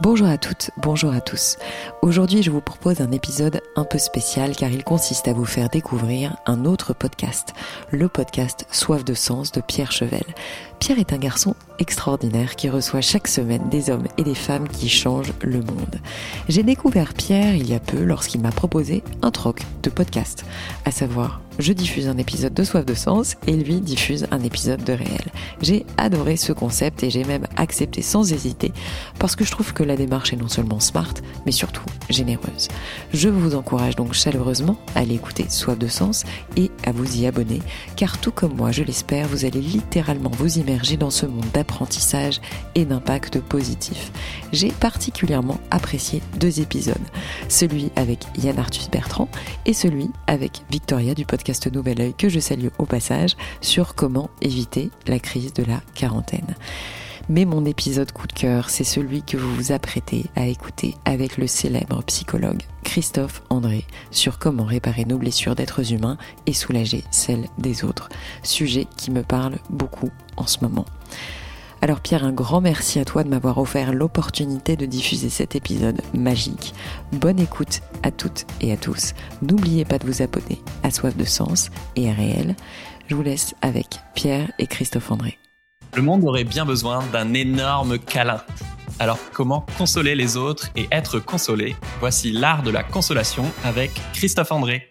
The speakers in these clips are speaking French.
Bonjour à toutes, bonjour à tous. Aujourd'hui, je vous propose un épisode un peu spécial car il consiste à vous faire découvrir un autre podcast, le podcast Soif de sens de Pierre Chevel. Pierre est un garçon extraordinaire qui reçoit chaque semaine des hommes et des femmes qui changent le monde. J'ai découvert Pierre il y a peu lorsqu'il m'a proposé un troc de podcast, à savoir je diffuse un épisode de Soif de Sens et lui diffuse un épisode de Réel. J'ai adoré ce concept et j'ai même accepté sans hésiter parce que je trouve que la démarche est non seulement smart, mais surtout généreuse. Je vous encourage donc chaleureusement à aller écouter Soif de Sens et à vous y abonner, car tout comme moi, je l'espère, vous allez littéralement vous immerger dans ce monde d'apprentissage et d'impact positif. J'ai particulièrement apprécié deux épisodes, celui avec Yann Arthus Bertrand et celui avec Victoria du podcast Nouvel Oeil que je salue au passage sur comment éviter la crise de la quarantaine. Mais mon épisode coup de cœur, c'est celui que vous vous apprêtez à écouter avec le célèbre psychologue Christophe André sur comment réparer nos blessures d'êtres humains et soulager celles des autres. Sujet qui me parle beaucoup en ce moment. Alors Pierre, un grand merci à toi de m'avoir offert l'opportunité de diffuser cet épisode magique. Bonne écoute à toutes et à tous. N'oubliez pas de vous abonner à Soif de Sens et à Réel. Je vous laisse avec Pierre et Christophe André. Le monde aurait bien besoin d'un énorme câlin. Alors comment consoler les autres et être consolé? Voici l'art de la consolation avec Christophe André.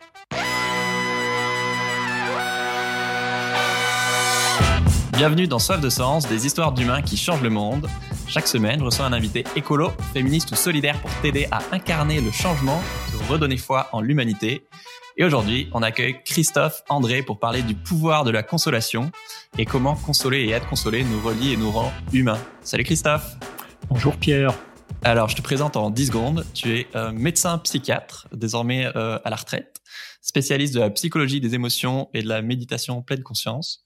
Bienvenue dans Soif de Sens, des histoires d'humains qui changent le monde. Chaque semaine, je reçois un invité écolo, féministe ou solidaire pour t'aider à incarner le changement, te redonner foi en l'humanité. Et aujourd'hui, on accueille Christophe André pour parler du pouvoir de la consolation et comment consoler et être consolé nous relie et nous rend humains. Salut Christophe. Bonjour Pierre. Alors, je te présente en 10 secondes. Tu es euh, médecin psychiatre, désormais euh, à la retraite, spécialiste de la psychologie des émotions et de la méditation pleine conscience.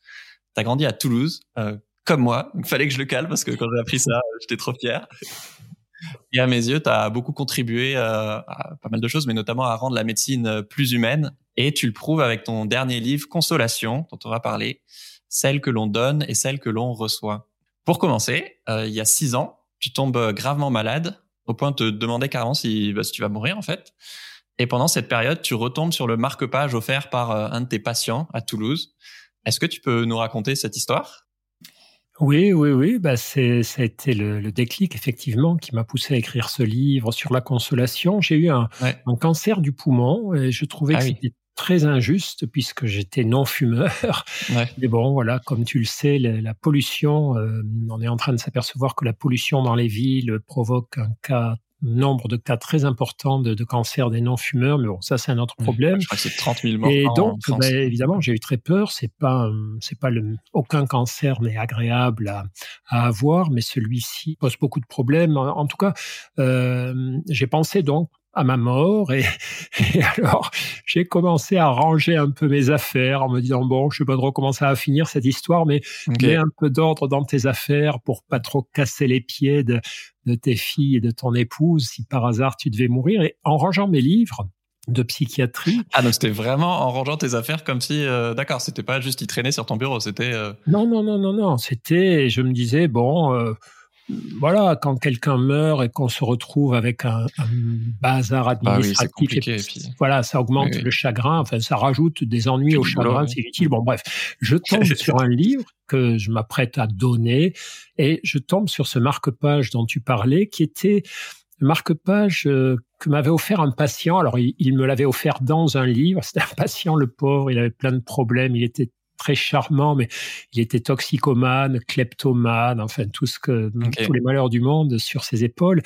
T'as grandi à Toulouse, euh, comme moi. Il fallait que je le calme parce que quand j'ai appris ça, j'étais trop fier. Et à mes yeux, tu as beaucoup contribué euh, à pas mal de choses, mais notamment à rendre la médecine euh, plus humaine. Et tu le prouves avec ton dernier livre, Consolation, dont on va parler, celle que l'on donne et celle que l'on reçoit. Pour commencer, il y a six ans, tu tombes gravement malade, au point de te demander carrément si, bah, si tu vas mourir en fait. Et pendant cette période, tu retombes sur le marque-page offert par un de tes patients à Toulouse. Est-ce que tu peux nous raconter cette histoire? Oui, oui, oui. Bah c'est, ça a été le, déclic, effectivement, qui m'a poussé à écrire ce livre sur la consolation. J'ai eu un, cancer du poumon et je trouvais ah que c'était très injuste puisque j'étais non fumeur. Mais bon, voilà, comme tu le sais, la, pollution, euh, on est en train de s'apercevoir que la pollution dans les villes provoque un cas nombre de cas très importants de, de cancer des non-fumeurs, mais bon, ça c'est un autre problème. je crois que c'est 30 000 morts. Et donc, ben, évidemment, j'ai eu très peur. C'est pas, c'est pas le, aucun cancer n'est agréable à, à, avoir, mais celui-ci pose beaucoup de problèmes. En, tout cas, euh, j'ai pensé donc à ma mort. Et, alors, j'ai commencé à ranger un peu mes affaires en me disant, bon, je sais pas trop comment ça va finir cette histoire, mais mets un peu d'ordre dans tes affaires pour pas trop casser les pieds de, de tes filles et de ton épouse si par hasard tu devais mourir. Et en rangeant mes livres, de psychiatrie. Ah donc c'était vraiment en rangeant tes affaires comme si euh, d'accord c'était pas juste y traîner sur ton bureau c'était euh non non non non non c'était je me disais bon euh, voilà, quand quelqu'un meurt et qu'on se retrouve avec un, bazar ah administratif, voilà, ça augmente le chagrin, enfin, ça rajoute des ennuis au chagrin, c'est utile. Bon, bref, je tombe sur un livre que je m'apprête à donner et je tombe sur ce marque-page dont tu parlais, qui était le marque-page euh, que m'avait offert un patient. Alors, il, il me l'avait offert dans un livre. C'était un patient, le pauvre, il avait plein de problèmes, il était très charmant, mais il était toxicomane, kleptomane, enfin tout ce que tous les malheurs du monde sur ses épaules.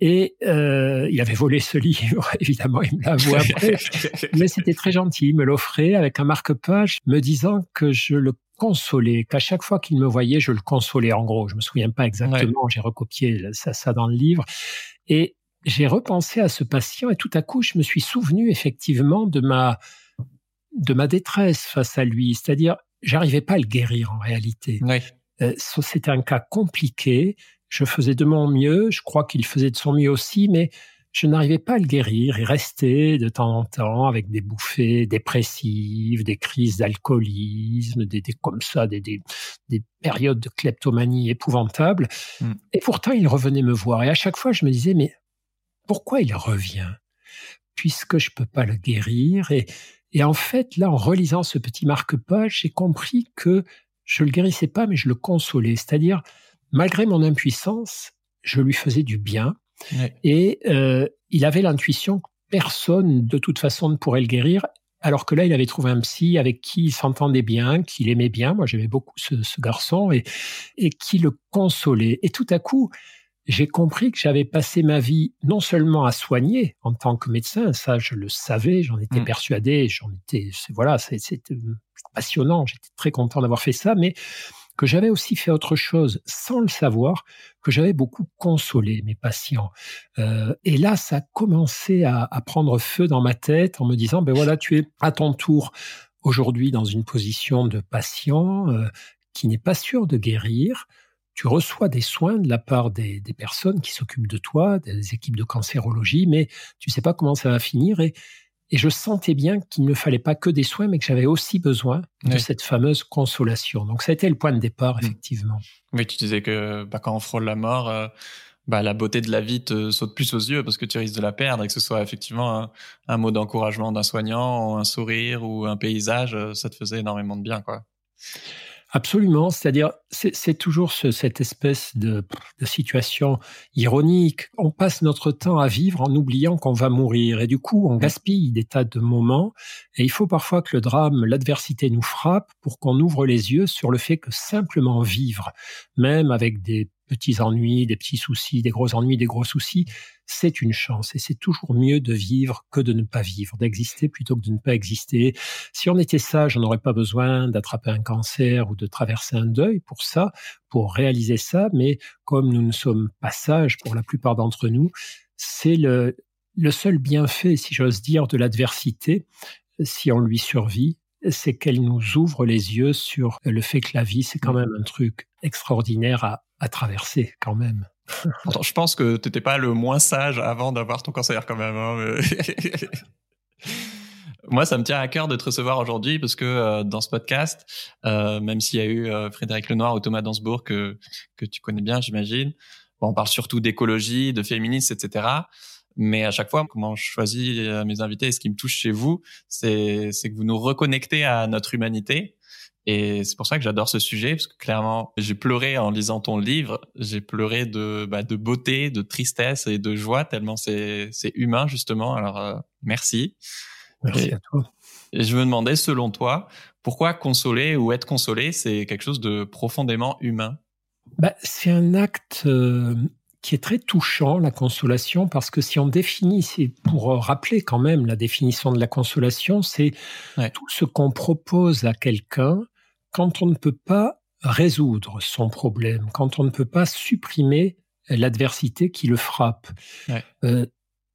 Et euh, il avait volé ce livre, évidemment, il me l'a avoué après. mais c'était très gentil, il me l'offrait avec un marque-page, me disant que je le consolais, qu'à chaque fois qu'il me voyait, je le consolais. En gros, je me souviens pas exactement, j'ai recopié ça, ça dans le livre. Et j'ai repensé à ce patient et tout à coup, je me suis souvenu effectivement de ma de ma détresse face à lui. C'est-à-dire, j'arrivais pas à le guérir en réalité. Euh, c'était un cas compliqué. Je faisais de mon mieux. Je crois qu'il faisait de son mieux aussi, mais je n'arrivais pas à le guérir. Il restait de temps en temps avec des bouffées dépressives, des crises d'alcoolisme, des, comme ça, des, des, périodes de kleptomanie épouvantables. Mm. Et pourtant, il revenait me voir. Et à chaque fois, je me disais, mais pourquoi il revient? Puisque je peux pas le guérir. Et, et en fait, là, en relisant ce petit marque-page, j'ai compris que je le guérissais pas, mais je le consolais. C'est-à-dire, malgré mon impuissance, je lui faisais du bien et euh, il avait l'intuition que personne, de toute façon, ne pourrait le guérir. Alors que là, il avait trouvé un psy avec qui il s'entendait bien, qu'il aimait bien. Moi, j'aimais beaucoup ce, garçon et, et qui le consolait. Et tout à coup, j'ai compris que j'avais passé ma vie non seulement à soigner en tant que médecin, ça je le savais, j'en étais mmh. persuadé, j'en étais, voilà, c'était passionnant, j'étais très content d'avoir fait ça, mais que j'avais aussi fait autre chose sans le savoir, que j'avais beaucoup consolé mes patients. Euh, et là, ça a commencé à, prendre feu dans ma tête en me disant, ben voilà, tu es à ton tour aujourd'hui dans une position de patient euh, qui n'est pas sûr de guérir. Tu reçois des soins de la part des, des personnes qui s'occupent de toi, des équipes de cancérologie, mais tu sais pas comment ça va finir. Et et je sentais bien qu'il ne fallait pas que des soins, mais que j'avais aussi besoin de cette fameuse consolation. Donc ça a été le point de départ, mm. effectivement. Oui, tu disais que bah, quand on frôle la mort, euh, bah, la beauté de la vie te saute plus aux yeux parce que tu risques de la perdre et que ce soit effectivement un, mot d'encouragement d'un soignant, un sourire ou un paysage, euh, ça te faisait énormément de bien. quoi. Absolument, c'est-à-dire c'est toujours cette espèce de, situation ironique. On passe notre temps à vivre en oubliant qu'on va mourir. Et du coup on gaspille des tas de moments. Et il faut parfois que le drame, l'adversité nous frappe pour qu'on ouvre les yeux sur le fait que simplement vivre, même avec des petits ennuis, des petits soucis, des gros ennuis, des gros soucis, c'est une chance et c'est toujours mieux de vivre que de ne pas vivre, d'exister plutôt que de ne pas exister. Si on était sage, on n'aurait pas besoin d'attraper un cancer ou de traverser un deuil pour ça, pour réaliser ça, mais comme nous ne sommes pas sages pour la plupart d'entre nous, c'est le, le seul bienfait, si j'ose dire, de l'adversité, si on lui survit, c'est qu'elle nous ouvre les yeux sur le fait que la vie, c'est quand même un truc extraordinaire à, à traverser quand même. je pense que tu n'étais pas le moins sage avant d'avoir ton cancer quand même. Hein, Moi, ça me tient à cœur de te recevoir aujourd'hui parce que euh, dans ce podcast, euh, même s'il y a eu euh, Frédéric Lenoir ou Thomas Dansbourg que, que tu connais bien, j'imagine, on parle surtout d'écologie, de féminisme, etc. Mais à chaque fois, comment je choisis mes invités et ce qui me touche chez vous, c'est que vous nous reconnectez à notre humanité et c'est pour ça que j'adore ce sujet, parce que clairement, j'ai pleuré en lisant ton livre. J'ai pleuré de, bah, de beauté, de tristesse et de joie, tellement c'est, humain, justement. Alors, euh, merci. Merci à toi. Et je me demandais, selon toi, pourquoi consoler ou être consolé, c'est quelque chose de profondément humain? Bah, C'est un acte euh, qui est très touchant, la consolation, parce que si on définit, c'est pour rappeler quand même la définition de la consolation, c'est tout ce qu'on propose à quelqu'un quand on ne peut pas résoudre son problème, quand on ne peut pas supprimer l'adversité qui le frappe. Euh,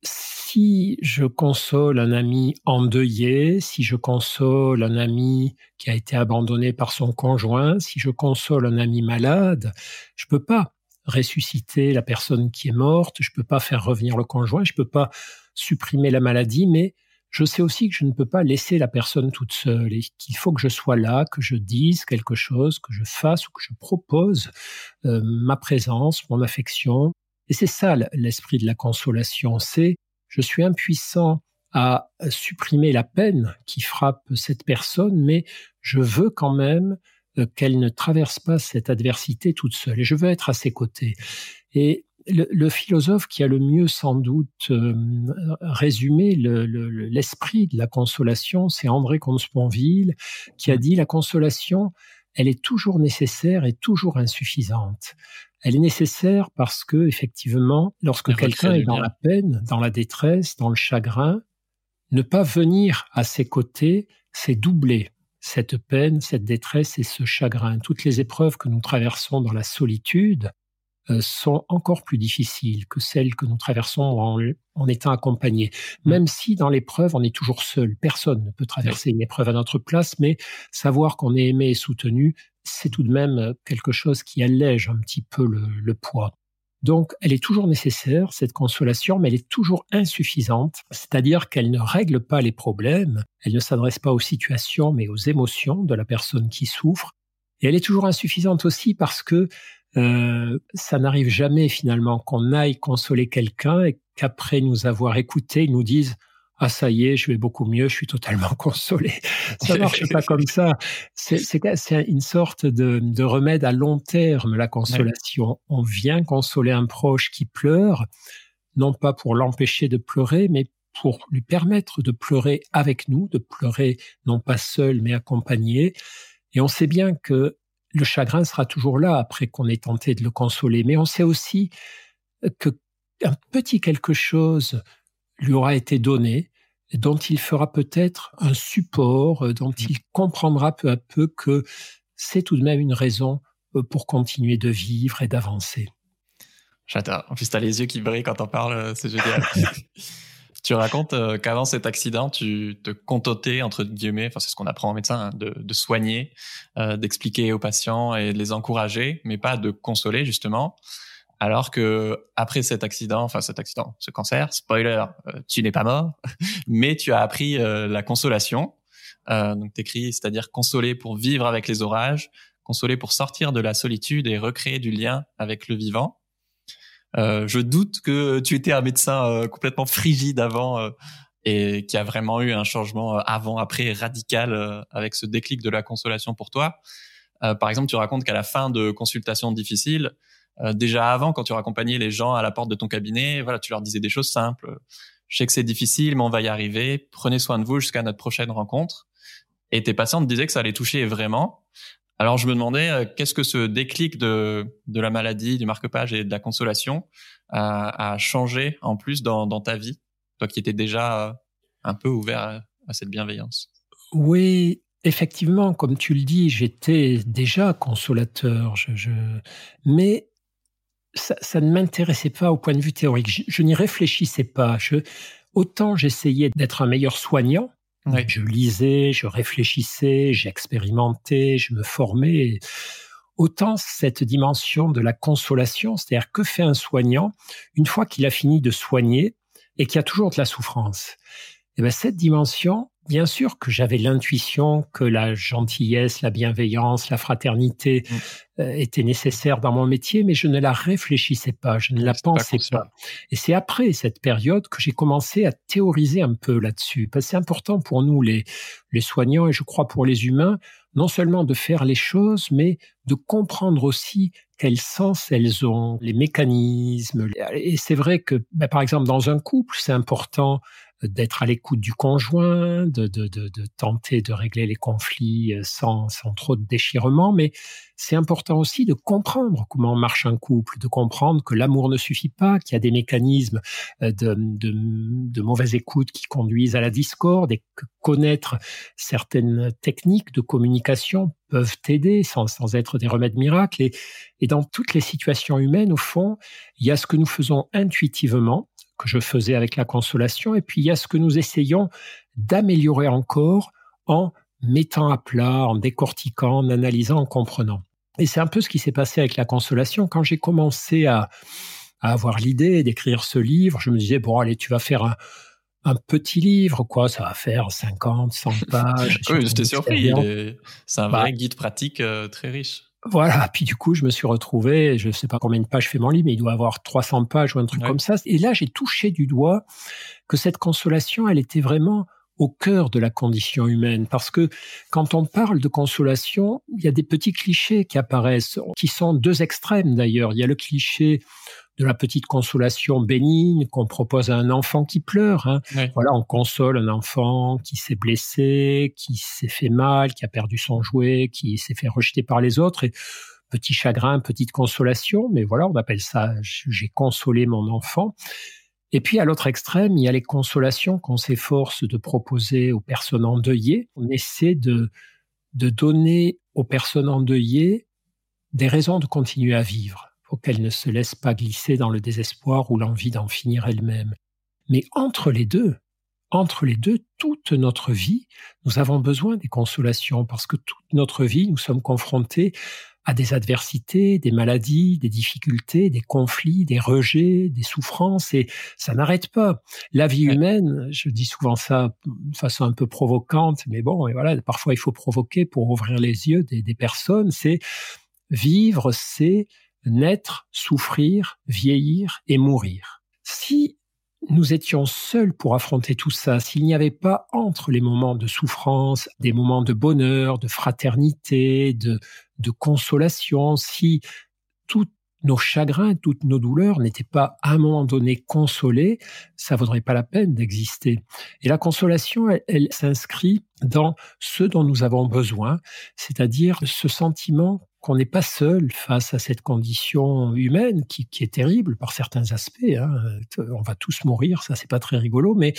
si je console un ami endeuillé, si je console un ami qui a été abandonné par son conjoint, si je console un ami malade, je peux pas ressusciter la personne qui est morte, je peux pas faire revenir le conjoint, je peux pas supprimer la maladie, mais je sais aussi que je ne peux pas laisser la personne toute seule et qu'il faut que je sois là, que je dise quelque chose, que je fasse ou que je propose euh, ma présence, mon affection. Et c'est ça l'esprit de la consolation, c'est je suis impuissant à supprimer la peine qui frappe cette personne, mais je veux quand même euh, qu'elle ne traverse pas cette adversité toute seule et je veux être à ses côtés. Et le, philosophe qui a le mieux sans doute euh, résumé l'esprit de la consolation, c'est André Comte-Sponville, qui a dit la consolation, elle est toujours nécessaire et toujours insuffisante. Elle est nécessaire parce que effectivement, lorsque quelqu'un est dans la peine, dans la détresse, dans le chagrin, ne pas venir à ses côtés, c'est doubler cette peine, cette détresse et ce chagrin. Toutes les épreuves que nous traversons dans la solitude, sont encore plus difficiles que celles que nous traversons en, étant accompagnés. Mmh. Même si dans l'épreuve, on est toujours seul. Personne ne peut traverser une épreuve à notre place, mais savoir qu'on est aimé et soutenu, c'est tout de même euh, quelque chose qui allège un petit peu le, poids. Donc, elle est toujours nécessaire, cette consolation, mais elle est toujours insuffisante, c'est-à-dire qu'elle ne règle pas les problèmes, elle ne s'adresse pas aux situations, mais aux émotions de la personne qui souffre. Et elle est toujours insuffisante aussi parce que euh, ça n'arrive jamais finalement qu'on aille consoler quelqu'un et qu'après nous avoir écouté, ils nous disent ah ça y est, je vais beaucoup mieux, je suis totalement consolé. Ça marche pas comme ça. C'est une sorte de, de, remède à long terme, la consolation. On vient consoler un proche qui pleure, non pas pour l'empêcher de pleurer, mais pour lui permettre de pleurer avec nous, de pleurer non pas seul, mais accompagné. Et on sait bien que le chagrin sera toujours là après qu'on ait tenté de le consoler, mais on sait aussi que un petit quelque chose lui aura été donné, dont il fera peut-être un support, dont il comprendra peu à peu que c'est tout de même une raison euh, pour continuer de vivre et d'avancer. J'adore. En plus, tu as les yeux qui brillent quand on parle, euh, c'est génial. tu racontes qu'avant cet accident, tu te contentais, entre guillemets, enfin c'est ce qu'on apprend en médecin, hein, de, de, soigner, d'expliquer aux patients et de les encourager, mais pas de consoler justement. Alors que après cet accident, enfin cet accident, ce cancer, spoiler, euh, tu n'es pas mort, mais tu as appris euh, la consolation. Euh, donc t'écris, c'est-à-dire consoler pour vivre avec les orages, consoler pour sortir de la solitude et recréer du lien avec le vivant. Euh, je doute que tu étais un médecin complètement frigide avant et qui a vraiment eu un changement avant-après radical avec ce déclic de la consolation pour toi. par exemple, tu racontes qu'à la fin de consultations difficiles, euh, déjà avant, quand tu raccompagnais les gens à la porte de ton cabinet, voilà, tu leur disais des choses simples. Je sais que c'est difficile, mais on va y arriver. Prenez soin de vous jusqu'à notre prochaine rencontre. Et tes patients te disaient que ça allait toucher vraiment. Alors je me demandais euh, qu'est-ce que ce déclic de, de la maladie, du marque-page et de la consolation a, changé en plus dans, ta vie, toi qui étais déjà euh, un peu ouvert à, cette bienveillance. Oui, effectivement, comme tu le dis, j'étais déjà consolateur. Mais ça, ne m'intéressait pas au point de vue théorique. Je, n'y réfléchissais pas. Autant j'essayais d'être un meilleur soignant. Je lisais, je réfléchissais, j'expérimentais, je me formais. Autant cette dimension de la consolation, c'est-à-dire que fait un soignant une fois qu'il a fini de soigner et qu'il y a toujours de la souffrance? Et eh bien cette dimension, Bien sûr que j'avais l'intuition que la gentillesse, la bienveillance, la fraternité mm. euh, étaient nécessaires dans mon métier, mais je ne la réfléchissais pas, je ne la pensais pas. Et c'est après cette période que j'ai commencé à théoriser un peu là-dessus. Parce que c'est important pour nous, les, les soignants, et je crois pour les humains, non seulement de faire les choses, mais de comprendre aussi quel sens elles ont, les mécanismes. Et c'est vrai que, ben, par exemple, dans un couple, c'est important d'être à l'écoute du conjoint, de, de, de, de, tenter de régler les conflits euh, sans, sans trop de déchirement, mais c'est important aussi de comprendre comment marche un couple, de comprendre que l'amour ne suffit pas, qu'il y a des mécanismes euh, de, de, de, mauvaise écoute qui conduisent à la discorde et que connaître certaines techniques de communication peuvent aider sans, sans être des remèdes miracles. Et, et dans toutes les situations humaines, au fond, il y a ce que nous faisons intuitivement, que je faisais avec la consolation, et puis il y a ce que nous essayons d'améliorer encore en mettant à plat, en décortiquant, en analysant, en comprenant. Et c'est un peu ce qui s'est passé avec la consolation. Quand j'ai commencé à, avoir l'idée d'écrire ce livre, je me disais, bon, allez, tu vas faire un, un petit livre, quoi, ça va faire 50, 100 pages. oui, j'étais surpris. C'est un vrai bah guide pratique euh, très riche. Voilà, puis du coup, je me suis retrouvé, je ne sais pas combien de pages fait mon livre, mais il doit avoir 300 pages ou un truc comme ça. Et là, j'ai touché du doigt que cette consolation, elle était vraiment au cœur de la condition humaine. Parce que quand on parle de consolation, il y a des petits clichés qui apparaissent, qui sont deux extrêmes d'ailleurs. Il y a le cliché de la petite consolation bénigne qu'on propose à un enfant qui pleure. Hein. Voilà, on console un enfant qui s'est blessé, qui s'est fait mal, qui a perdu son jouet, qui s'est fait rejeter par les autres. Et petit chagrin, petite consolation, mais voilà, on appelle ça j'ai consolé mon enfant. Et puis à l'autre extrême, il y a les consolations qu'on s'efforce de proposer aux personnes endeuillées. On essaie de, de donner aux personnes endeuillées des raisons de continuer à vivre pour qu'elle ne se laisse pas glisser dans le désespoir ou l'envie d'en finir elle-même. Mais entre les deux, entre les deux, toute notre vie, nous avons besoin des consolations parce que toute notre vie, nous sommes confrontés à des adversités, des maladies, des difficultés, des conflits, des rejets, des souffrances, et ça n'arrête pas. La vie humaine, je dis souvent ça de façon un peu provocante, mais bon, et voilà, parfois il faut provoquer pour ouvrir les yeux des, des personnes, c'est vivre, c'est naître, souffrir, vieillir et mourir. Si nous étions seuls pour affronter tout ça, s'il n'y avait pas entre les moments de souffrance, des moments de bonheur, de fraternité, de, consolation, si tous nos chagrins, toutes nos douleurs n'étaient pas à un moment donné consolés, ça vaudrait pas la peine d'exister. Et la consolation, elle s'inscrit dans ce dont nous avons besoin, c'est-à-dire ce sentiment qu'on n'est pas seul face à cette condition humaine qui, est terrible par certains aspects. Hein. On va tous mourir, ça c'est pas très rigolo, mais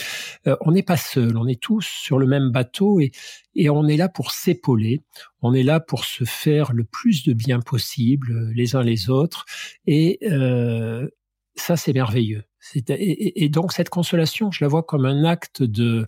euh, on n'est pas seul. On est tous sur le même bateau et, et on est là pour s'épauler. On est là pour se faire le plus de bien possible euh, les uns les autres. Et euh, ça c'est merveilleux. et donc cette consolation, je la vois comme un acte de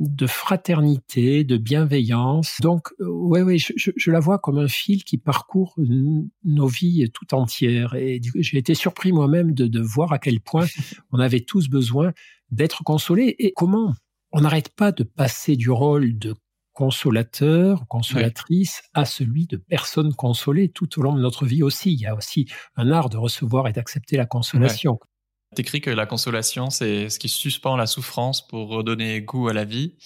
de fraternité, de bienveillance. Donc, oui, euh, oui, je, je, la vois comme un fil qui parcourt nos vies tout entières. Et j'ai été surpris moi-même de, de voir à quel point on avait tous besoin d'être consolés et comment on n'arrête pas de passer du rôle de consolateur, consolatrice, à celui de personne consolée tout au long de notre vie aussi. Il y a aussi un art de recevoir et d'accepter la consolation. T'écris que la consolation, c'est ce qui suspend la souffrance pour redonner goût à la vie.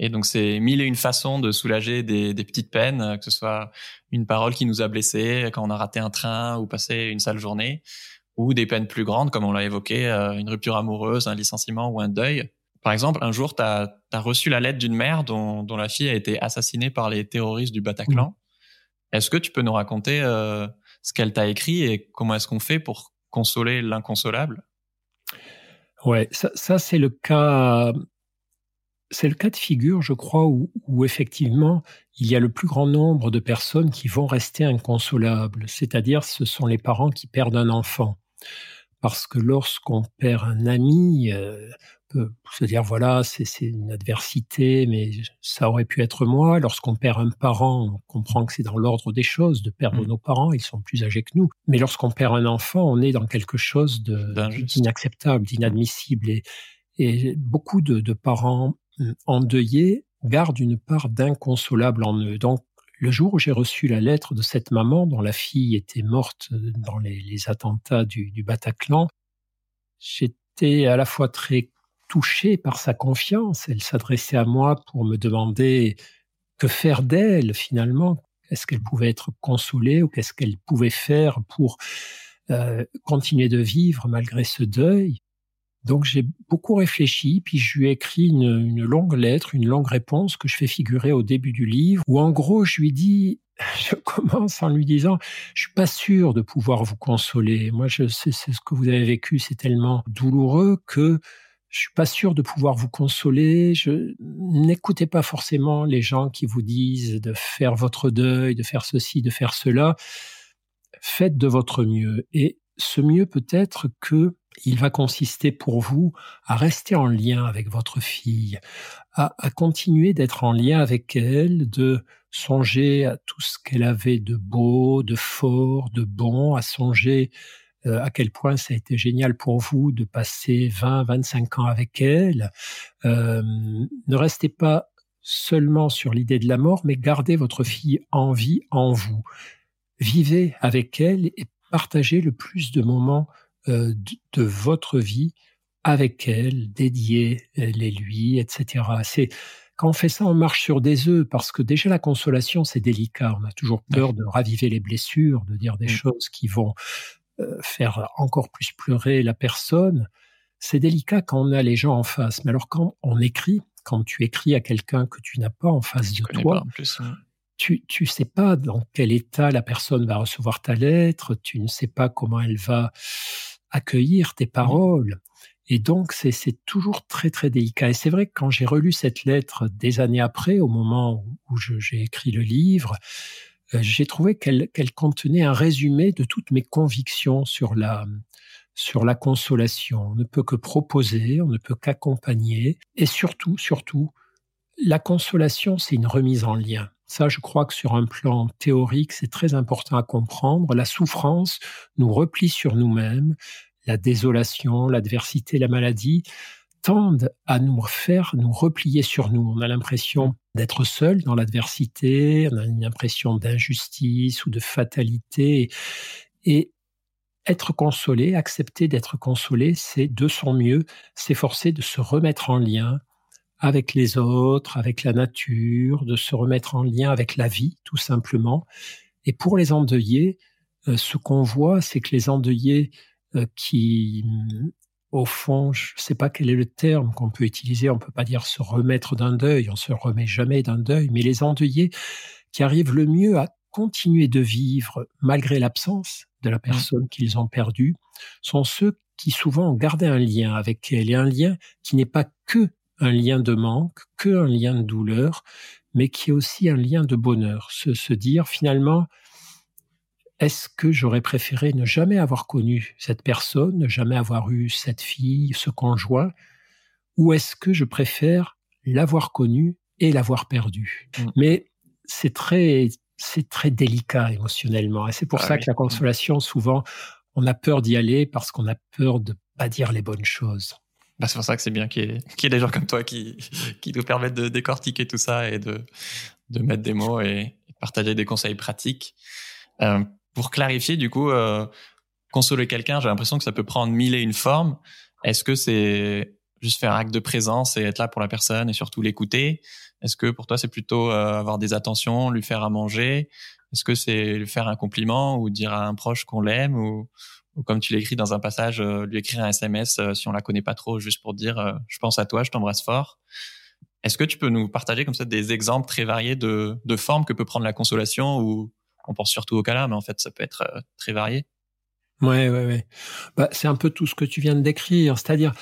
Et donc, c'est mille et une façons de soulager des, des, petites peines, que ce soit une parole qui nous a blessés quand on a raté un train ou passé une sale journée, ou des peines plus grandes, comme on l'a évoqué, euh, une rupture amoureuse, un licenciement ou un deuil. Par exemple, un jour, tu as, reçu la lettre d'une mère dont, dont, la fille a été assassinée par les terroristes du Bataclan. Est-ce que tu peux nous raconter euh, ce qu'elle t'a écrit et comment est-ce qu'on fait pour consoler l'inconsolable? Ouais, ça, c'est le cas. C'est le cas de figure, je crois, où, où, effectivement il y a le plus grand nombre de personnes qui vont rester inconsolables. C'est-à-dire, ce sont les parents qui perdent un enfant. Parce que lorsqu'on perd un ami, euh, peut se dire voilà, c'est une adversité, mais ça aurait pu être moi. Lorsqu'on perd un parent, on comprend que c'est dans l'ordre des choses de perdre mmh. nos parents, ils sont plus âgés que nous. Mais lorsqu'on perd un enfant, on est dans quelque chose d'inacceptable, d'inadmissible. Et, et, beaucoup de, de parents mmh, endeuillés gardent une part d'inconsolable en eux. Donc, le jour où j'ai reçu la lettre de cette maman dont la fille était morte dans les, attentats du, Bataclan, j'étais à la fois très touchée par sa confiance. Elle s'adressait à moi pour me demander que faire d'elle finalement. Est-ce qu'elle pouvait être consolée ou qu'est-ce qu'elle pouvait faire pour euh, continuer de vivre malgré ce deuil? Donc j'ai beaucoup réfléchi, puis je lui ai écrit une, une, longue lettre, une longue réponse que je fais figurer au début du livre, où en gros je lui dis, je commence en lui disant, je suis pas sûr de pouvoir vous consoler. Moi, je sais, c'est ce que vous avez vécu, c'est tellement douloureux que je suis pas sûr de pouvoir vous consoler. Je n'écoutez pas forcément les gens qui vous disent de faire votre deuil, de faire ceci, de faire cela. Faites de votre mieux. Et ce mieux peut-être que il va consister pour vous à rester en lien avec votre fille, à, continuer d'être en lien avec elle, de songer à tout ce qu'elle avait de beau, de fort, de bon, à songer euh, à quel point ça a été génial pour vous de passer 20, 25 ans avec elle. Euh, ne restez pas seulement sur l'idée de la mort, mais gardez votre fille en vie en vous. Vivez avec elle et partagez le plus de moments euh, de, votre vie avec elle, dédiés les lui, etc. C'est quand on fait ça, on marche sur des œufs parce que déjà la consolation, c'est délicat. On a toujours peur de raviver les blessures, de dire des mmh. choses qui vont euh, faire encore plus pleurer la personne, c'est délicat quand on a les gens en face. Mais alors quand on écrit, quand tu écris à quelqu'un que tu n'as pas en face de toi, tu tu sais pas dans quel état la personne va recevoir ta lettre, tu ne sais pas comment elle va accueillir tes paroles. Et donc, c'est toujours très, très délicat. Et c'est vrai que quand j'ai relu cette lettre des années après, au moment où j'ai écrit le livre, euh, j'ai trouvé qu'elle contenait un résumé de toutes mes convictions sur la, sur la consolation. On ne peut que proposer, on ne peut qu'accompagner. Et surtout, surtout, la consolation, c'est une remise en lien. Ça, je crois que sur un plan théorique, c'est très important à comprendre. La souffrance nous replie sur nous-mêmes. La désolation, l'adversité, la maladie tendent à nous faire nous replier sur nous. On a l'impression d'être seul dans l'adversité, on a une impression d'injustice ou de fatalité. Et être consolé, accepter d'être consolé, c'est de son mieux s'efforcer de se remettre en lien avec les autres, avec la nature, de se remettre en lien avec la vie, tout simplement. Et pour les endeuillés, euh, ce qu'on voit, c'est que les endeuillés euh, qui, au fond, je ne sais pas quel est le terme qu'on peut utiliser, on ne peut pas dire se remettre d'un deuil, on se remet jamais d'un deuil, mais les endeuillés qui arrivent le mieux à continuer de vivre malgré l'absence de la mmh. personne qu'ils ont perdue sont ceux qui souvent ont gardé un lien avec elle et un lien qui n'est pas que un lien de manque, que un lien de douleur, mais qui est aussi un lien de bonheur. Se, se dire finalement, est-ce que j'aurais préféré ne jamais avoir connu cette personne, ne jamais avoir eu cette fille, ce conjoint, ou est-ce que je préfère l'avoir connue et l'avoir perdue mmh. Mais c'est très c'est très délicat émotionnellement. Et c'est pour ah ça que la consolation, souvent, on a peur d'y aller parce qu'on a peur de pas dire les bonnes choses. Bah, c'est pour ça que c'est bien qu'il y, ait des gens comme toi qui, qui nous permettent de décortiquer tout ça et de, de mettre des mots et, partager des conseils pratiques. Euh, pour clarifier, du coup, euh, consoler quelqu'un, j'ai l'impression que ça peut prendre mille et une formes. Est-ce que c'est juste faire acte de présence et être là pour la personne et surtout l'écouter? Est-ce que pour toi, c'est plutôt euh, avoir des attentions, lui faire à manger? Est-ce que c'est lui faire un compliment ou dire à un proche qu'on l'aime ou, comme tu l'écris dans un passage, euh, lui écrire un SMS euh, si on la connaît pas trop, juste pour dire je pense à toi, je t'embrasse fort. Est-ce que tu peux nous partager comme ça des exemples très variés de, de formes que peut prendre la consolation ou on pense surtout au câlin, mais en fait ça peut être très varié? Ouais, ouais, ouais. Bah, c'est un peu tout ce que tu viens de décrire, c'est-à-dire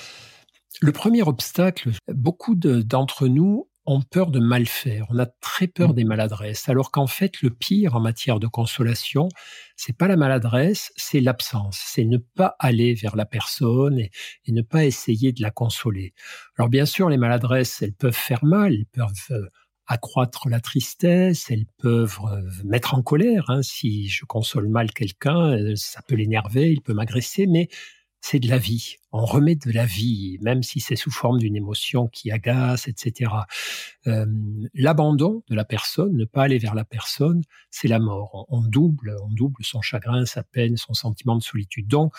le premier obstacle, beaucoup d'entre nous ont peur de mal faire. On a très peur mmh. des maladresses. Alors qu'en fait, le pire en matière de consolation, c'est pas la maladresse, c'est l'absence. C'est ne pas aller vers la personne et, ne pas essayer de la consoler. Alors bien sûr, les maladresses, elles peuvent faire mal, elles peuvent euh, accroître la tristesse, elles peuvent euh, mettre en colère. Hein. Si je console mal quelqu'un, euh, ça peut l'énerver, il peut m'agresser, mais c'est de la vie. On remet de la vie, même si c'est sous forme d'une émotion qui agace, etc. Euh, l'abandon de la personne, ne pas aller vers la personne, c'est la mort. On, double, on double son chagrin, sa peine, son sentiment de solitude. Donc,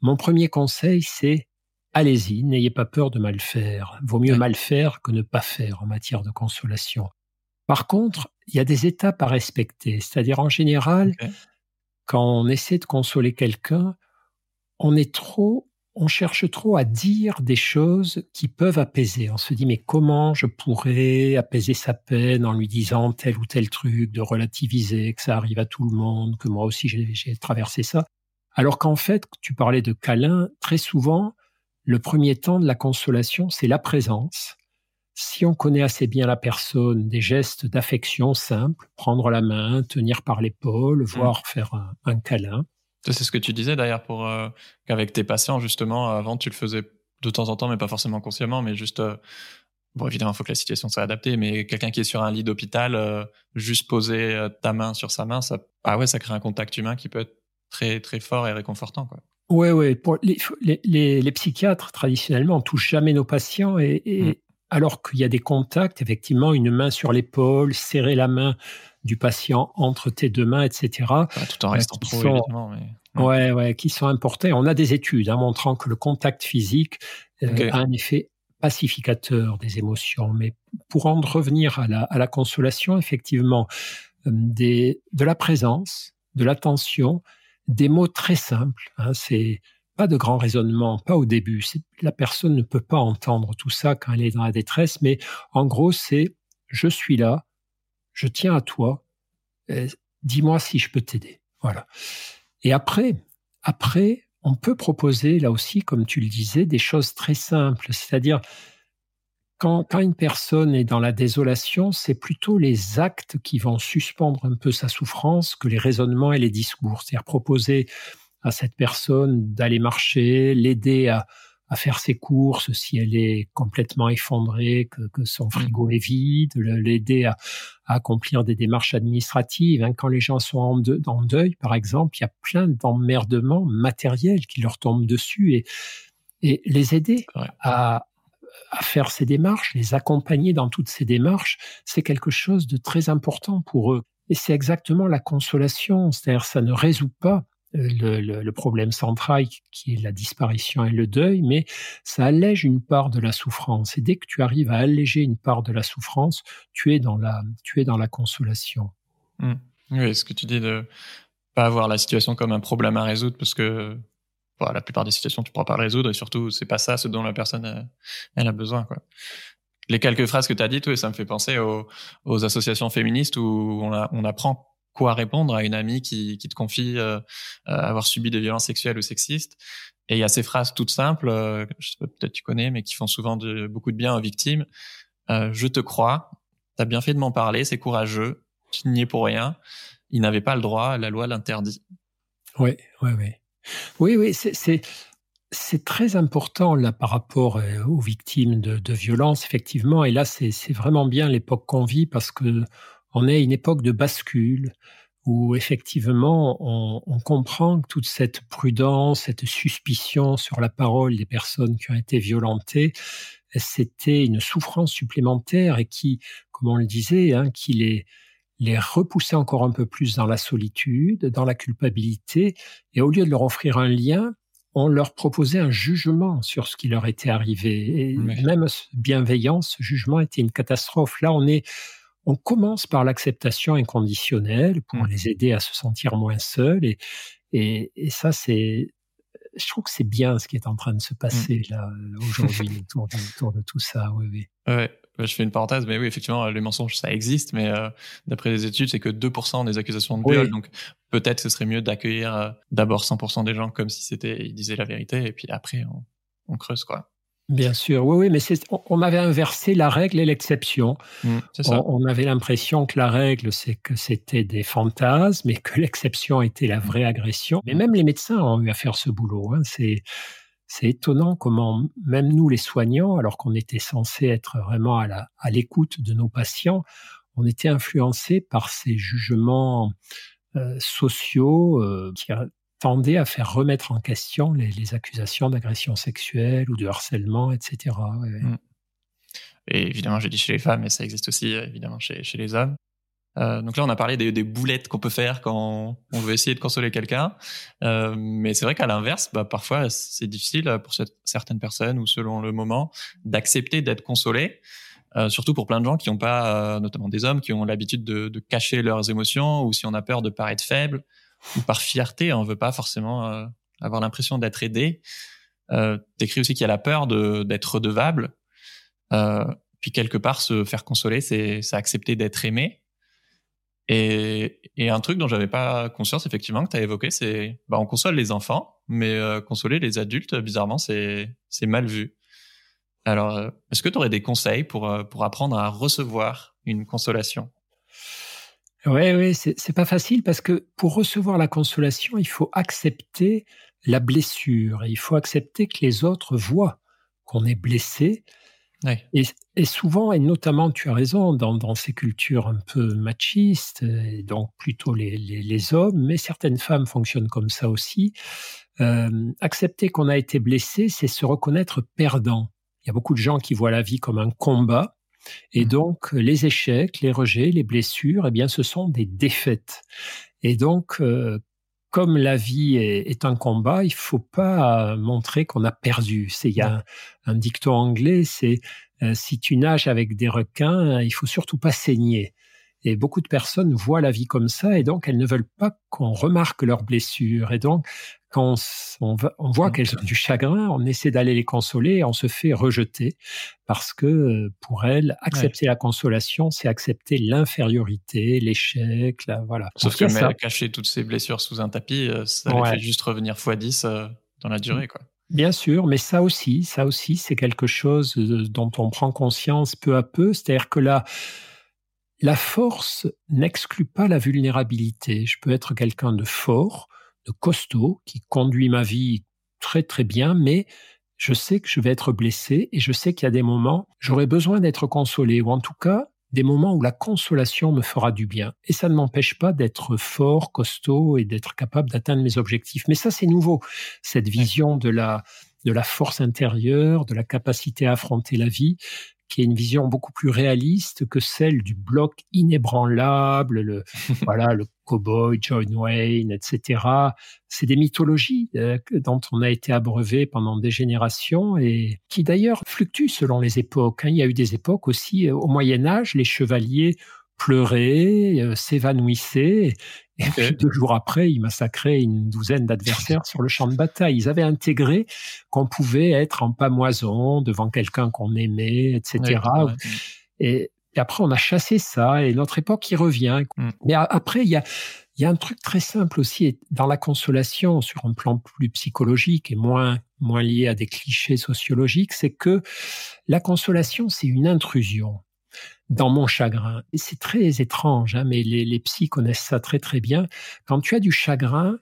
mon premier conseil, c'est allez-y, n'ayez pas peur de mal faire. Vaut mieux mal faire que ne pas faire en matière de consolation. Par contre, il y a des étapes à respecter. C'est-à-dire, en général, quand on essaie de consoler quelqu'un, on est trop, on cherche trop à dire des choses qui peuvent apaiser. On se dit mais comment je pourrais apaiser sa peine en lui disant tel ou tel truc, de relativiser, que ça arrive à tout le monde, que moi aussi j'ai traversé ça. Alors qu'en fait, tu parlais de câlin, très souvent, le premier temps de la consolation, c'est la présence. Si on connaît assez bien la personne, des gestes d'affection simples, prendre la main, tenir par l'épaule, mmh. voire faire un câlin, c'est ce que tu disais d'ailleurs pour euh, qu'avec tes patients justement avant tu le faisais de temps en temps mais pas forcément consciemment mais juste euh, bon évidemment il faut que la situation soit adaptée mais quelqu'un qui est sur un lit d'hôpital euh, juste poser ta main sur sa main ça ah ouais ça crée un contact humain qui peut être très très fort et réconfortant quoi. Ouais ouais pour les, les, les, psychiatres traditionnellement on touche jamais nos patients et, et mm. Alors qu'il y a des contacts effectivement une main sur l'épaule serrer la main du patient entre tes deux mains, etc. tout en restant trop, évidemment. Mais... Ouais, ouais, qui sont importés. On a des études hein, montrant que le contact physique euh, a un effet pacificateur des émotions. Mais pour en revenir à la, à la consolation, effectivement, euh, des, de la présence, de l'attention, des mots très simples. Hein, c'est pas de grand raisonnement, pas au début. La personne ne peut pas entendre tout ça quand elle est dans la détresse, mais en gros, c'est je suis là, je tiens à toi, euh, dis-moi si je peux t'aider. Voilà. Et après, après, on peut proposer là aussi, comme tu le disais, des choses très simples. C'est-à-dire, quand, quand, une personne est dans la désolation, c'est plutôt les actes qui vont suspendre un peu sa souffrance que les raisonnements et les discours. C'est-à-dire proposer à cette personne d'aller marcher, l'aider à, à faire ses courses si elle est complètement effondrée, que, que son mmh. frigo est vide, l'aider à, à, accomplir des démarches administratives. Hein. Quand les gens sont en, en, deuil, par exemple, il y a plein d'emmerdements matériels qui leur tombent dessus et, et les aider à, à faire ces démarches, les accompagner dans toutes ces démarches, c'est quelque chose de très important pour eux. Et c'est exactement la consolation, c'est-à-dire ça ne résout pas le, problème central qui est la disparition et le deuil, mais ça allège une part de la souffrance. Et dès que tu arrives à alléger une part de la souffrance, tu es dans la, tu es dans la consolation. Mmh. Oui, ce que tu dis de pas avoir la situation comme un problème à résoudre, parce que la plupart des situations, tu pourras pas le résoudre, et surtout, c'est pas ça ce dont la personne a, elle a besoin. Les quelques phrases que tu as dites, ça me fait penser aux, associations féministes où on apprend quoi répondre à une amie qui, te confie euh, euh, avoir subi des violences sexuelles ou sexistes. Et il y a ces phrases toutes simples, euh, je sais pas, peut-être tu connais, mais qui font souvent beaucoup de bien aux victimes. Euh, je te crois, t'as bien fait de m'en parler, c'est courageux, tu n'y es pour rien. Il n'avait pas le droit, la loi l'interdit. Oui, oui, oui. Oui, oui, c'est très important là par rapport aux victimes de violences, effectivement. Et là, c'est vraiment bien l'époque qu'on vit parce que on est à une époque de bascule où effectivement on, comprend que toute cette prudence, cette suspicion sur la parole des personnes qui ont été violentées, c'était une souffrance supplémentaire et qui, comme on le disait, hein, qui les, les repoussait encore un peu plus dans la solitude, dans la culpabilité, et au lieu de leur offrir un lien, on leur proposait un jugement sur ce qui leur était arrivé. Et même bienveillance, ce jugement était une catastrophe. Là, on est on commence par l'acceptation inconditionnelle pour mmh. les aider à se sentir moins seuls. Et, et, ça, c'est, je trouve que c'est bien ce qui est en train de se mmh. passer là aujourd'hui autour, autour, de tout ça. Oui, oui. Ouais. Je fais une parenthèse, mais oui, effectivement, les mensonges, ça existe, mais euh, d'après les études, c'est que 2% des accusations de viol. Donc, peut-être ce serait mieux d'accueillir euh, d'abord 100% des gens comme si c'était, ils disaient la vérité, et puis après, on, on creuse, quoi. Bien sûr, oui, oui, mais on, avait inversé la règle et l'exception. Mmh, on, avait l'impression que la règle, c'est que c'était des fantasmes et que l'exception était la vraie agression. Mais même les médecins ont eu à faire ce boulot. Hein. C'est, c'est étonnant comment même nous, les soignants, alors qu'on était censé être vraiment à, la, à l'écoute de nos patients, on était influencés par ces jugements euh, sociaux euh, qui, tendait à faire remettre en question les, accusations d'agression sexuelle ou de harcèlement, etc. Et évidemment, j'ai dit chez les femmes, mais ça existe aussi euh, évidemment chez, les hommes. Euh, donc là, on a parlé des, boulettes qu'on peut faire quand on veut essayer de consoler quelqu'un. Euh, mais c'est vrai qu'à l'inverse, bah, parfois, c'est difficile pour certaines personnes ou selon le moment d'accepter d'être consolé. Surtout pour plein de gens qui n'ont pas, notamment des hommes, qui ont l'habitude de, de, cacher leurs émotions ou si on a peur de paraître faible ou par fierté, on veut pas forcément euh, avoir l'impression d'être aidé. Euh, T'écris aussi qu'il y a la peur d'être redevable. Euh, puis quelque part, se faire consoler, c'est accepter d'être aimé. Et, et, un truc dont j'avais pas conscience, effectivement, que tu as évoqué, c'est bah, on console les enfants, mais euh, consoler les adultes, bizarrement, c'est mal vu. Alors, euh, est-ce que tu aurais des conseils pour, pour apprendre à recevoir une consolation? Oui, oui, c'est pas facile parce que pour recevoir la consolation, il faut accepter la blessure et il faut accepter que les autres voient qu'on est blessé. Et, souvent, et notamment, tu as raison, dans, ces cultures un peu machistes, et donc plutôt les, hommes, mais certaines femmes fonctionnent comme ça aussi, euh, accepter qu'on a été blessé, c'est se reconnaître perdant. Il y a beaucoup de gens qui voient la vie comme un combat, et mmh. donc, les échecs, les rejets, les blessures, eh bien, ce sont des défaites. Et donc, euh, comme la vie est, un combat, il faut pas montrer qu'on a perdu. C'est il y a un, dicton anglais, c'est euh, si tu nages avec des requins, il faut surtout pas saigner. Et beaucoup de personnes voient la vie comme ça, et donc elles ne veulent pas qu'on remarque leurs blessures. Et donc, quand on, voit qu'elles ont du chagrin, on essaie d'aller les consoler et on se fait rejeter parce que euh, pour elles, accepter la consolation, c'est accepter l'infériorité, l'échec, voilà. Sauf que ça... cacher toutes ces blessures sous un tapis, euh, ça les fait juste revenir x 10 euh, dans la durée, quoi. Bien sûr, mais ça aussi, ça aussi, c'est quelque chose dont on prend conscience peu à peu. C'est-à-dire que là, la force n'exclut pas la vulnérabilité. Je peux être quelqu'un de fort, de costaud, qui conduit ma vie très très bien, mais je sais que je vais être blessé et je sais qu'il y a des moments, j'aurai besoin d'être consolé, ou en tout cas, des moments où la consolation me fera du bien. Et ça ne m'empêche pas d'être fort, costaud et d'être capable d'atteindre mes objectifs. Mais ça, c'est nouveau, cette vision de la, de la force intérieure, de la capacité à affronter la vie qui est une vision beaucoup plus réaliste que celle du bloc inébranlable, le, voilà, le cowboy, John Wayne, etc. C'est des mythologies euh, dont on a été abreuvé pendant des générations et qui d'ailleurs fluctuent selon les époques. Hein. Il y a eu des époques aussi, euh, au Moyen Âge, les chevaliers pleuraient, euh, s'évanouissaient et puis deux jours après, ils massacraient une douzaine d'adversaires sur le champ de bataille. Ils avaient intégré qu'on pouvait être en pamoison devant quelqu'un qu'on aimait, etc. Et, après, on a chassé ça et notre époque y revient. Mm. Mais après, il y a, il y a un truc très simple aussi dans la consolation sur un plan plus psychologique et moins moins lié à des clichés sociologiques, c'est que la consolation, c'est une intrusion dans mon chagrin. C'est très étrange, hein, mais les, les psys connaissent ça très très bien. Quand tu as du chagrin,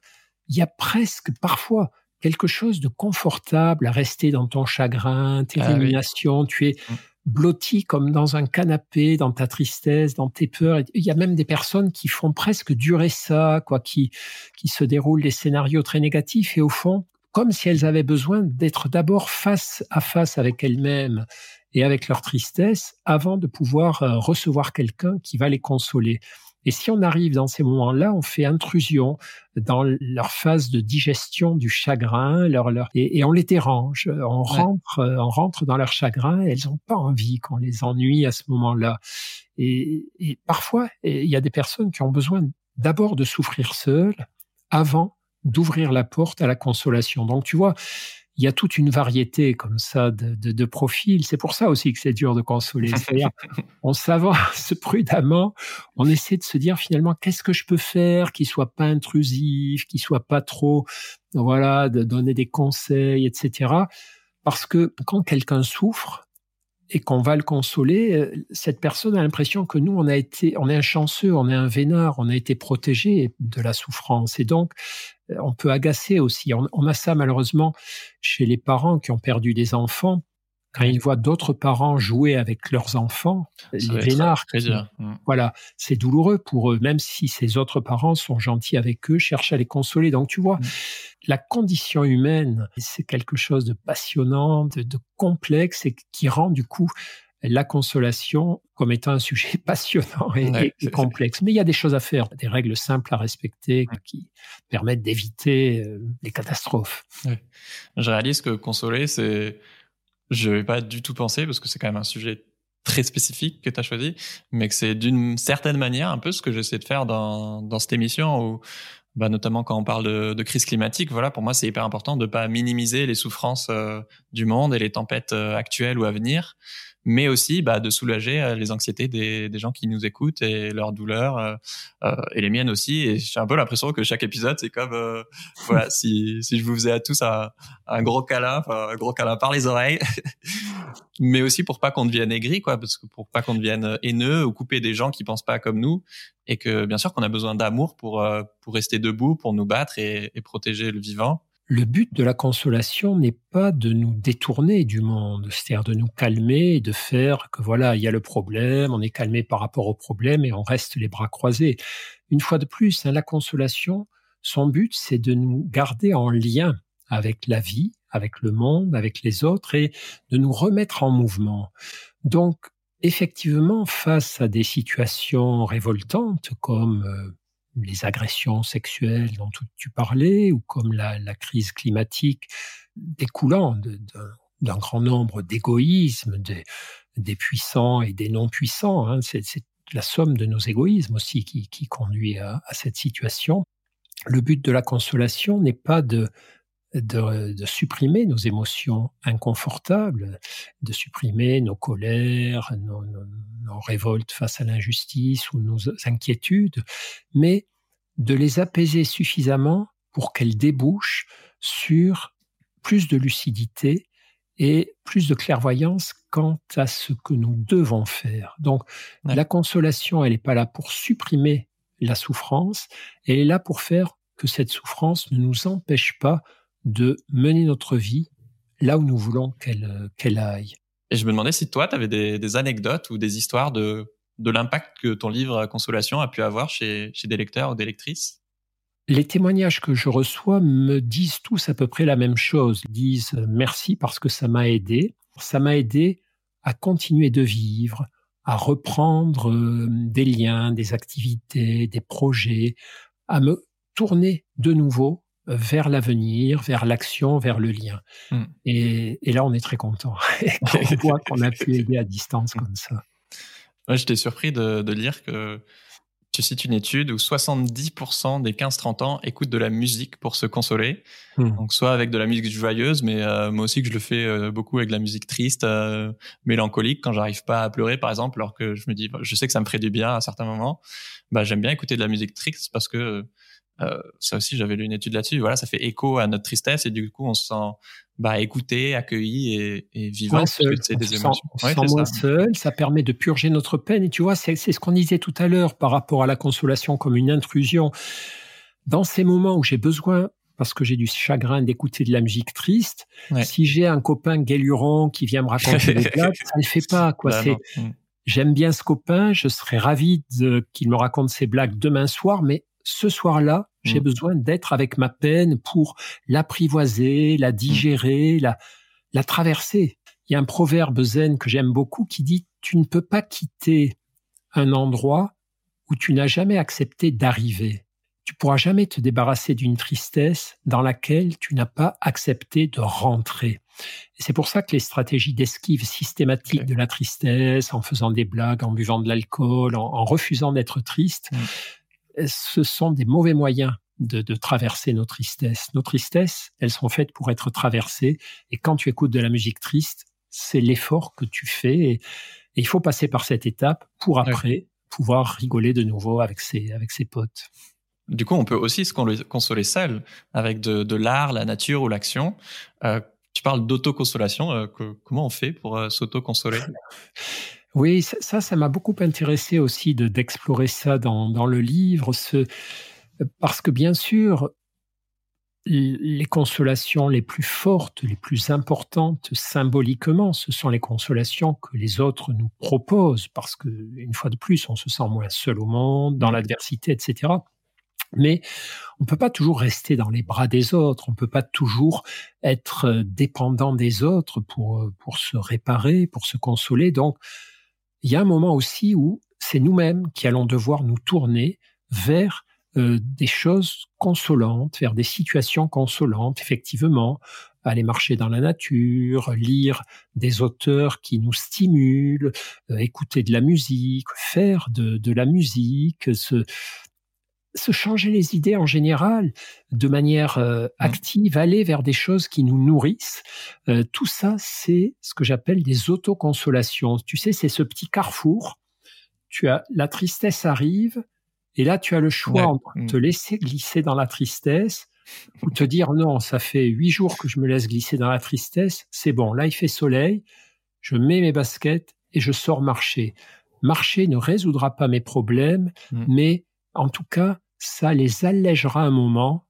il y a presque parfois quelque chose de confortable à rester dans ton chagrin, tes ah, tu es mmh. blotti comme dans un canapé, dans ta tristesse, dans tes peurs. Il y a même des personnes qui font presque durer ça, quoi, qui, qui se déroulent des scénarios très négatifs et au fond, comme si elles avaient besoin d'être d'abord face à face avec elles-mêmes et avec leur tristesse avant de pouvoir euh, recevoir quelqu'un qui va les consoler. Et si on arrive dans ces moments-là, on fait intrusion dans leur phase de digestion du chagrin, leur, leur, et, on les dérange. On rentre, euh, on rentre dans leur chagrin. Et elles n'ont pas envie qu'on les ennuie à ce moment-là. Et, et parfois, il y a des personnes qui ont besoin d'abord de souffrir seules avant d'ouvrir la porte à la consolation. Donc, tu vois, il y a toute une variété comme ça de, de, profils. C'est pour ça aussi que c'est dur de consoler. On s'avance prudemment, on essaie de se dire finalement qu'est-ce que je peux faire qui soit pas intrusif, qui soit pas trop, voilà, de donner des conseils, etc. Parce que quand quelqu'un souffre, et qu'on va le consoler, euh, cette personne a l'impression que nous, on a été, on est un chanceux, on est un vénard, on a été protégé de la souffrance. Et donc, on peut agacer aussi. On, a ça malheureusement chez les parents qui ont perdu des enfants. Quand ils voient d'autres parents jouer avec leurs enfants, les vénards, mm. voilà, c'est douloureux pour eux, même si ces autres parents sont gentils avec eux, cherchent à les consoler. Donc tu vois, mm. la condition humaine, c'est quelque chose de passionnant, de complexe et qui rend du coup la consolation comme étant un sujet passionnant et, complexe. Mais il y a des choses à faire, des règles simples à respecter qui permettent d'éviter euh, les catastrophes. Je réalise que consoler, c'est... Je vais pas du tout penser, parce que c'est quand même un sujet très spécifique que tu as choisi, mais que c'est d'une certaine manière un peu ce que j'essaie de faire dans, dans cette émission où bah, notamment quand on parle de, de, crise climatique, voilà, pour moi, c'est hyper important de pas minimiser les souffrances euh, du monde et les tempêtes euh, actuelles ou à venir, mais aussi bah, de soulager euh, les anxiétés des, des, gens qui nous écoutent et leurs douleurs euh, euh, et les miennes aussi. Et j'ai un peu l'impression que chaque épisode, c'est comme voilà, si, si je vous faisais à tous un, un gros câlin, un gros câlin par les oreilles, mais aussi pour pas qu'on devienne aigri, quoi, parce que pour pas qu'on devienne haineux ou couper des gens qui pensent pas comme nous, et que bien sûr qu'on a besoin d'amour pour pour rester debout, pour nous battre et, et protéger le vivant le but de la consolation n'est pas de nous détourner du monde, c'est-à-dire de nous calmer et de faire que voilà, il y a le problème, on est calmé par rapport au problème et on reste les bras croisés. Une fois de plus, hein, la consolation, son but, c'est de nous garder en lien avec la vie, avec le monde, avec les autres et de nous remettre en mouvement. Donc, effectivement, face à des situations révoltantes comme euh, les agressions sexuelles dont tu parlais, ou comme la, crise climatique découlant d'un grand nombre d'égoïsmes des, puissants et des non-puissants. Hein. C'est la somme de nos égoïsmes aussi qui, conduit à, cette situation. Le but de la consolation n'est pas de, de, supprimer nos émotions inconfortables, de supprimer nos colères, nos, nos révoltes face à l'injustice ou nos inquiétudes, mais de les apaiser suffisamment pour qu'elles débouchent sur plus de lucidité et plus de clairvoyance quant à ce que nous devons faire. Donc la consolation, elle n'est pas là pour supprimer la souffrance, elle est là pour faire que cette souffrance ne nous empêche pas de mener notre vie là où nous voulons qu'elle qu'elle aille. Et je me demandais si toi, tu avais des, des, anecdotes ou des histoires de, de l'impact que ton livre Consolation a pu avoir chez, chez des lecteurs ou des lectrices? Les témoignages que je reçois me disent tous à peu près la même chose. Ils disent euh, merci parce que ça m'a aidé. Ça m'a aidé à continuer de vivre, à reprendre euh, des liens, des activités, des projets, à me tourner de nouveau euh, vers l'avenir, vers l'action, vers le lien. Hmm. Et, là, on est très content on voit qu'on a pu aider à distance comme ça. Moi, j'étais surpris de, de lire que tu cites une étude où 70% des 15-30 ans écoutent de la musique pour se consoler. Hmm. Donc soit avec de la musique joyeuse, mais euh, moi aussi que je le fais euh, beaucoup avec de la musique triste, euh, mélancolique, quand j'arrive pas à pleurer par exemple, alors que je me dis, je sais que ça me ferait du bien à certains moments. Bah j'aime bien écouter de la musique triste parce que ça aussi, j'avais lu une étude là-dessus. Voilà, ça fait écho à notre tristesse et du coup, on se sent bah, écouté, accueilli et, et vivant. C'est des émotions. Se sent moins ça. seul. Ça permet de purger notre peine. Et tu vois, c'est ce qu'on disait tout à l'heure par rapport à la consolation comme une intrusion. Dans ces moments où j'ai besoin parce que j'ai du chagrin d'écouter de la musique triste. Si j'ai un copain guéluron qui vient me raconter des blagues, ça ne fait pas. Quoi. Bah, mm. j'aime bien ce copain, je serais ravi qu'il me raconte ses blagues demain soir, mais ce soir-là, j'ai mmh. besoin d'être avec ma peine pour l'apprivoiser, la mmh. digérer, la, la traverser. Il y a un proverbe zen que j'aime beaucoup qui dit Tu ne peux pas quitter un endroit où tu n'as jamais accepté d'arriver. Tu pourras jamais te débarrasser d'une tristesse dans laquelle tu n'as pas accepté de rentrer. C'est pour ça que les stratégies d'esquive systématique de la tristesse, en faisant des blagues, en buvant de l'alcool, en, refusant d'être triste, mmh ce sont des mauvais moyens de, traverser nos tristesses. Nos tristesses, elles sont faites pour être traversées. Et quand tu écoutes de la musique triste, c'est l'effort que tu fais. Et, il faut passer par cette étape pour après pouvoir rigoler de nouveau avec ses, avec ses potes. Du coup, on peut aussi se consoler seul avec de, l'art, la nature ou l'action. Euh, tu parles d'autoconsolation. Euh, comment on fait pour euh, s'auto-consoler? Oui, ça, ça m'a beaucoup intéressé aussi de d'explorer ça dans, le livre, ce, parce que bien sûr, les consolations les plus fortes, les plus importantes symboliquement, ce sont les consolations que les autres nous proposent, parce que une fois de plus, on se sent moins seul au monde, dans l'adversité, etc. Mais on ne peut pas toujours rester dans les bras des autres, on ne peut pas toujours être dépendant des autres pour, pour se réparer, pour se consoler. Donc, il y a un moment aussi où c'est nous-mêmes qui allons devoir nous tourner vers euh, des choses consolantes, vers des situations consolantes, effectivement, aller marcher dans la nature, lire des auteurs qui nous stimulent, euh, écouter de la musique, faire de, la musique, se changer les idées en général de manière euh, mmh. active, aller vers des choses qui nous nourrissent. Euh, tout ça, c'est ce que j'appelle des autoconsolations. Tu sais, c'est ce petit carrefour. Tu as la tristesse arrive, et là, tu as le choix entre mmh. te laisser glisser dans la tristesse ou te dire non, ça fait huit jours que je me laisse glisser dans la tristesse. C'est bon, là il fait soleil. Je mets mes baskets et je sors marcher. Marcher ne résoudra pas mes problèmes, mmh. mais en tout cas, ça les allègera un moment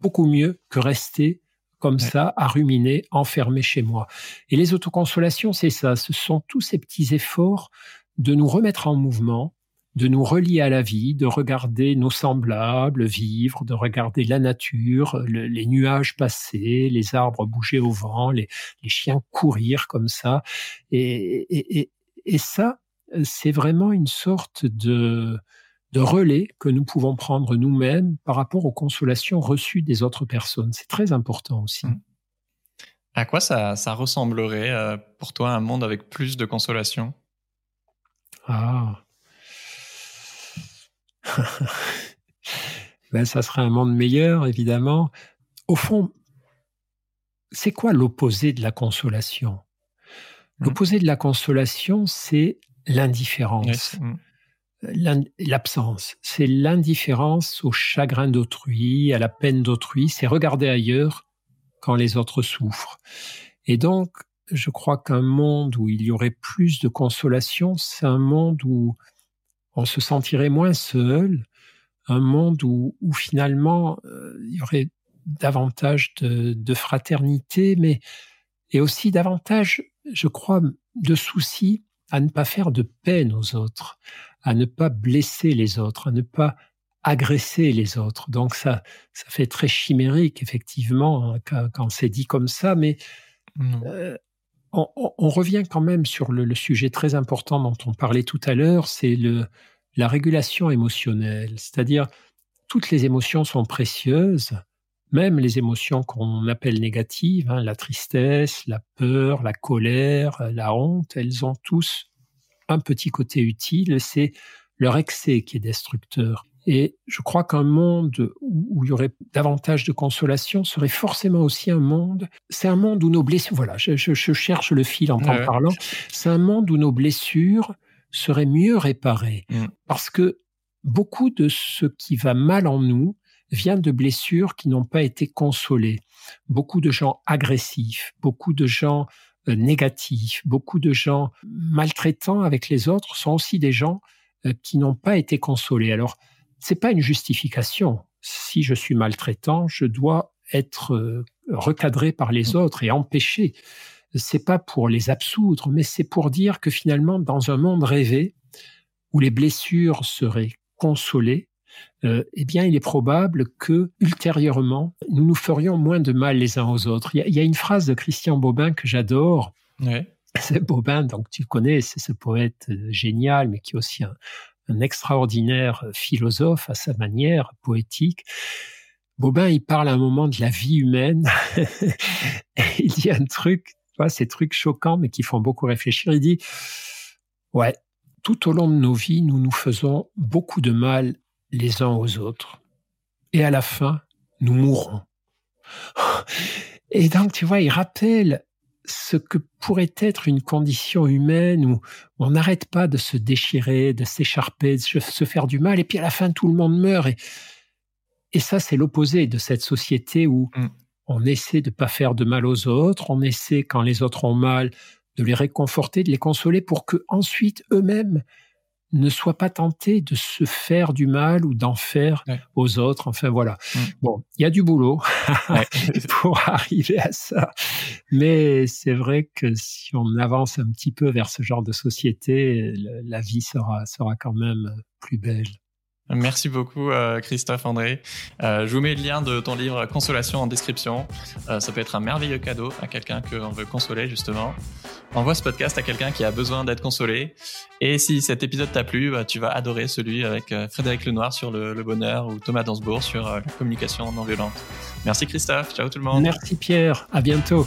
beaucoup mieux que rester comme ça à ruminer, enfermé chez moi. Et les autoconsolations, c'est ça, ce sont tous ces petits efforts de nous remettre en mouvement, de nous relier à la vie, de regarder nos semblables vivre, de regarder la nature, les nuages passer, les arbres bouger au vent, les, chiens courir comme ça. et ça, c'est vraiment une sorte de, de relais que nous pouvons prendre nous-mêmes par rapport aux consolations reçues des autres personnes. C'est très important aussi. Mmh. À quoi ça, ressemblerait euh, pour toi un monde avec plus de consolation Ah. ben, ça serait un monde meilleur, évidemment. Au fond, c'est quoi l'opposé de la consolation? Mmh. L'opposé de la consolation, c'est l'indifférence. Mmh l'absence, c'est l'indifférence au chagrin d'autrui, à la peine d'autrui, c'est regarder ailleurs quand les autres souffrent. Et donc, je crois qu'un monde où il y aurait plus de consolation, c'est un monde où on se sentirait moins seul, un monde où, finalement euh, il y aurait davantage de, de, fraternité, mais et aussi davantage, je crois, de soucis à ne pas faire de peine aux autres, à ne pas blesser les autres, à ne pas agresser les autres. Donc ça, ça fait très chimérique, effectivement, hein, quand, c'est dit comme ça, mais euh, on, revient quand même sur le, sujet très important dont on parlait tout à l'heure, c'est la régulation émotionnelle. C'est-à-dire, toutes les émotions sont précieuses, même les émotions qu'on appelle négatives, hein, la tristesse, la peur, la colère, la honte, elles ont tous un petit côté utile, c'est leur excès qui est destructeur. Et je crois qu'un monde où, il y aurait davantage de consolation serait forcément aussi un monde, c'est un monde où nos blessures, voilà, je, cherche le fil en parlant, c'est un monde où nos blessures seraient mieux réparées. Mm. Parce que beaucoup de ce qui va mal en nous vient de blessures qui n'ont pas été consolées. Beaucoup de gens agressifs, beaucoup de gens euh, négatifs, beaucoup de gens maltraitants avec les autres sont aussi des gens euh, qui n'ont pas été consolés. Alors, c'est pas une justification. Si je suis maltraitant, je dois être euh, recadré par les mmh. autres et empêché. C'est pas pour les absoudre, mais c'est pour dire que finalement, dans un monde rêvé où les blessures seraient consolées, euh, eh bien, il est probable que ultérieurement, nous nous ferions moins de mal les uns aux autres. Il y a, une phrase de Christian Bobin que j'adore. C'est Bobin, donc tu connais, c'est ce poète euh, génial, mais qui est aussi un, un extraordinaire philosophe à sa manière poétique. Bobin, il parle à un moment de la vie humaine. il dit un truc, tu vois, ces trucs choquants, mais qui font beaucoup réfléchir. Il dit, ouais, tout au long de nos vies, nous nous faisons beaucoup de mal les uns aux autres. Et à la fin, nous mourrons. Et donc, tu vois, il rappelle ce que pourrait être une condition humaine où on n'arrête pas de se déchirer, de s'écharper, de se faire du mal, et puis à la fin tout le monde meurt. Et, et ça, c'est l'opposé de cette société où mm. on essaie de pas faire de mal aux autres, on essaie quand les autres ont mal de les réconforter, de les consoler pour que ensuite eux-mêmes ne soient pas tentés de se faire du mal ou d'en faire aux autres. Enfin voilà. Mm. Bon, il y a du boulot pour arriver à ça. Mais c'est vrai que si on avance un petit peu vers ce genre de société, la vie sera, sera quand même plus belle. Merci beaucoup euh, Christophe André. Euh, je vous mets le lien de ton livre Consolation en description. Euh, ça peut être un merveilleux cadeau à quelqu'un qu'on veut consoler justement. Envoie ce podcast à quelqu'un qui a besoin d'être consolé. Et si cet épisode t'a plu, bah, tu vas adorer celui avec Frédéric Lenoir sur le, le, bonheur ou Thomas Dansbourg sur la communication non violente. Merci Christophe. Ciao tout le monde. Merci Pierre. À bientôt.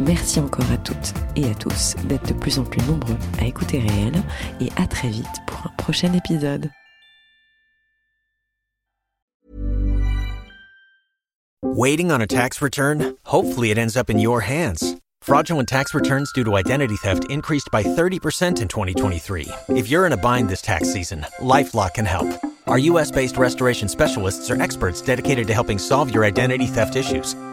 Merci encore à toutes et à tous d'être de plus en plus nombreux à écouter Réel et à très vite pour un prochain épisode. Waiting on a tax return? Hopefully it ends up in your hands. Fraudulent tax returns due to identity theft increased by 30% in 2023. If you're in a bind this tax season, LifeLock can help. Our US-based restoration specialists are experts dedicated to helping solve your identity theft issues